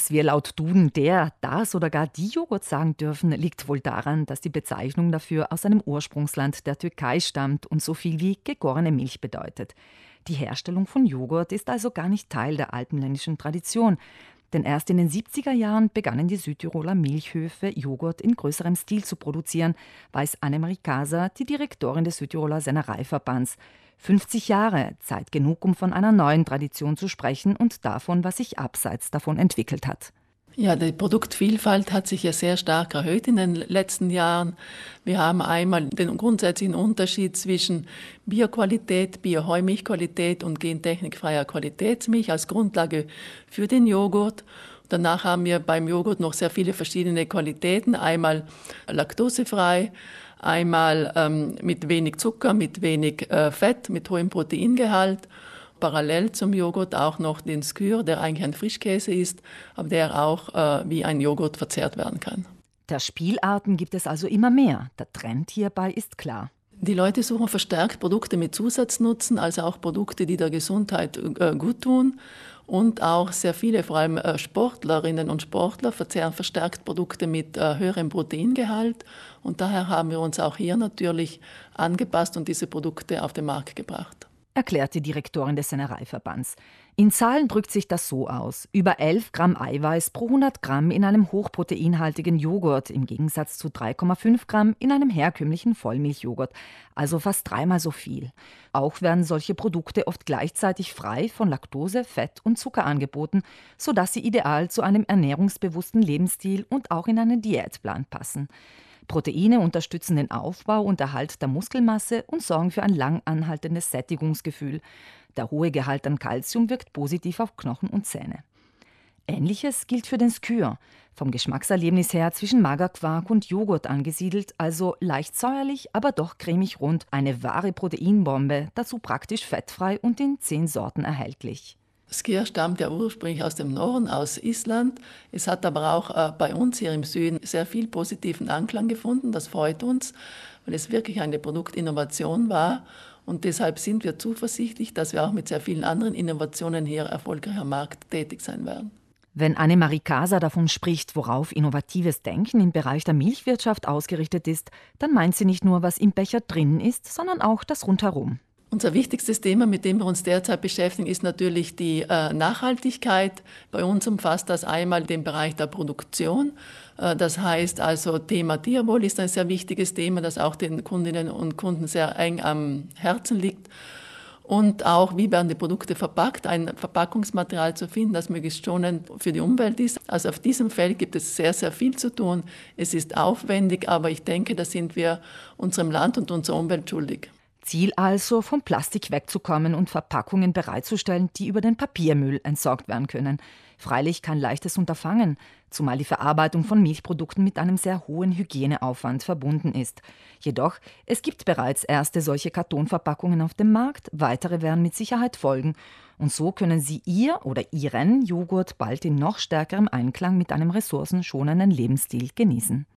Dass wir laut Duden der, das oder gar die Joghurt sagen dürfen, liegt wohl daran, dass die Bezeichnung dafür aus einem Ursprungsland der Türkei stammt und so viel wie gegorene Milch bedeutet. Die Herstellung von Joghurt ist also gar nicht Teil der alpenländischen Tradition. Denn erst in den 70er Jahren begannen die Südtiroler Milchhöfe, Joghurt in größerem Stil zu produzieren, weiß Annemarie Kaser, die Direktorin des Südtiroler Sennereiverbands. 50 Jahre, Zeit genug, um von einer neuen Tradition zu sprechen und davon, was sich abseits davon entwickelt hat. Ja, die Produktvielfalt hat sich ja sehr stark erhöht in den letzten Jahren. Wir haben einmal den grundsätzlichen Unterschied zwischen Bioqualität, Bioheumilchqualität und gentechnikfreier Qualitätsmilch als Grundlage für den Joghurt. Danach haben wir beim Joghurt noch sehr viele verschiedene Qualitäten. Einmal laktosefrei, einmal ähm, mit wenig Zucker, mit wenig äh, Fett, mit hohem Proteingehalt parallel zum Joghurt auch noch den Skyr, der eigentlich ein Frischkäse ist, aber der auch äh, wie ein Joghurt verzehrt werden kann. Der Spielarten gibt es also immer mehr. Der Trend hierbei ist klar. Die Leute suchen verstärkt Produkte mit Zusatznutzen, also auch Produkte, die der Gesundheit äh, gut tun. Und auch sehr viele, vor allem äh, Sportlerinnen und Sportler, verzehren verstärkt Produkte mit äh, höherem Proteingehalt. Und daher haben wir uns auch hier natürlich angepasst und diese Produkte auf den Markt gebracht erklärt die Direktorin des Sennereiverbands. In Zahlen drückt sich das so aus. Über 11 Gramm Eiweiß pro 100 Gramm in einem hochproteinhaltigen Joghurt im Gegensatz zu 3,5 Gramm in einem herkömmlichen Vollmilchjoghurt, also fast dreimal so viel. Auch werden solche Produkte oft gleichzeitig frei von Laktose, Fett und Zucker angeboten, sodass sie ideal zu einem ernährungsbewussten Lebensstil und auch in einen Diätplan passen. Proteine unterstützen den Aufbau und Erhalt der Muskelmasse und sorgen für ein lang anhaltendes Sättigungsgefühl. Der hohe Gehalt an Kalzium wirkt positiv auf Knochen und Zähne. Ähnliches gilt für den Skyr, vom Geschmackserlebnis her zwischen Magerquark und Joghurt angesiedelt, also leicht säuerlich, aber doch cremig rund, eine wahre Proteinbombe, dazu praktisch fettfrei und in zehn Sorten erhältlich. Skir stammt ja ursprünglich aus dem Norden, aus Island. Es hat aber auch äh, bei uns hier im Süden sehr viel positiven Anklang gefunden. Das freut uns, weil es wirklich eine Produktinnovation war. Und deshalb sind wir zuversichtlich, dass wir auch mit sehr vielen anderen Innovationen hier erfolgreich am Markt tätig sein werden. Wenn Annemarie Casa davon spricht, worauf innovatives Denken im Bereich der Milchwirtschaft ausgerichtet ist, dann meint sie nicht nur, was im Becher drin ist, sondern auch das rundherum. Unser wichtigstes Thema, mit dem wir uns derzeit beschäftigen, ist natürlich die äh, Nachhaltigkeit. Bei uns umfasst das einmal den Bereich der Produktion. Äh, das heißt also, Thema Tierwohl ist ein sehr wichtiges Thema, das auch den Kundinnen und Kunden sehr eng am Herzen liegt. Und auch, wie werden die Produkte verpackt, ein Verpackungsmaterial zu finden, das möglichst schonend für die Umwelt ist. Also auf diesem Feld gibt es sehr, sehr viel zu tun. Es ist aufwendig, aber ich denke, da sind wir unserem Land und unserer Umwelt schuldig. Ziel also, vom Plastik wegzukommen und Verpackungen bereitzustellen, die über den Papiermüll entsorgt werden können. Freilich kein leichtes Unterfangen, zumal die Verarbeitung von Milchprodukten mit einem sehr hohen Hygieneaufwand verbunden ist. Jedoch, es gibt bereits erste solche Kartonverpackungen auf dem Markt, weitere werden mit Sicherheit folgen. Und so können Sie Ihr oder Ihren Joghurt bald in noch stärkerem Einklang mit einem ressourcenschonenden Lebensstil genießen.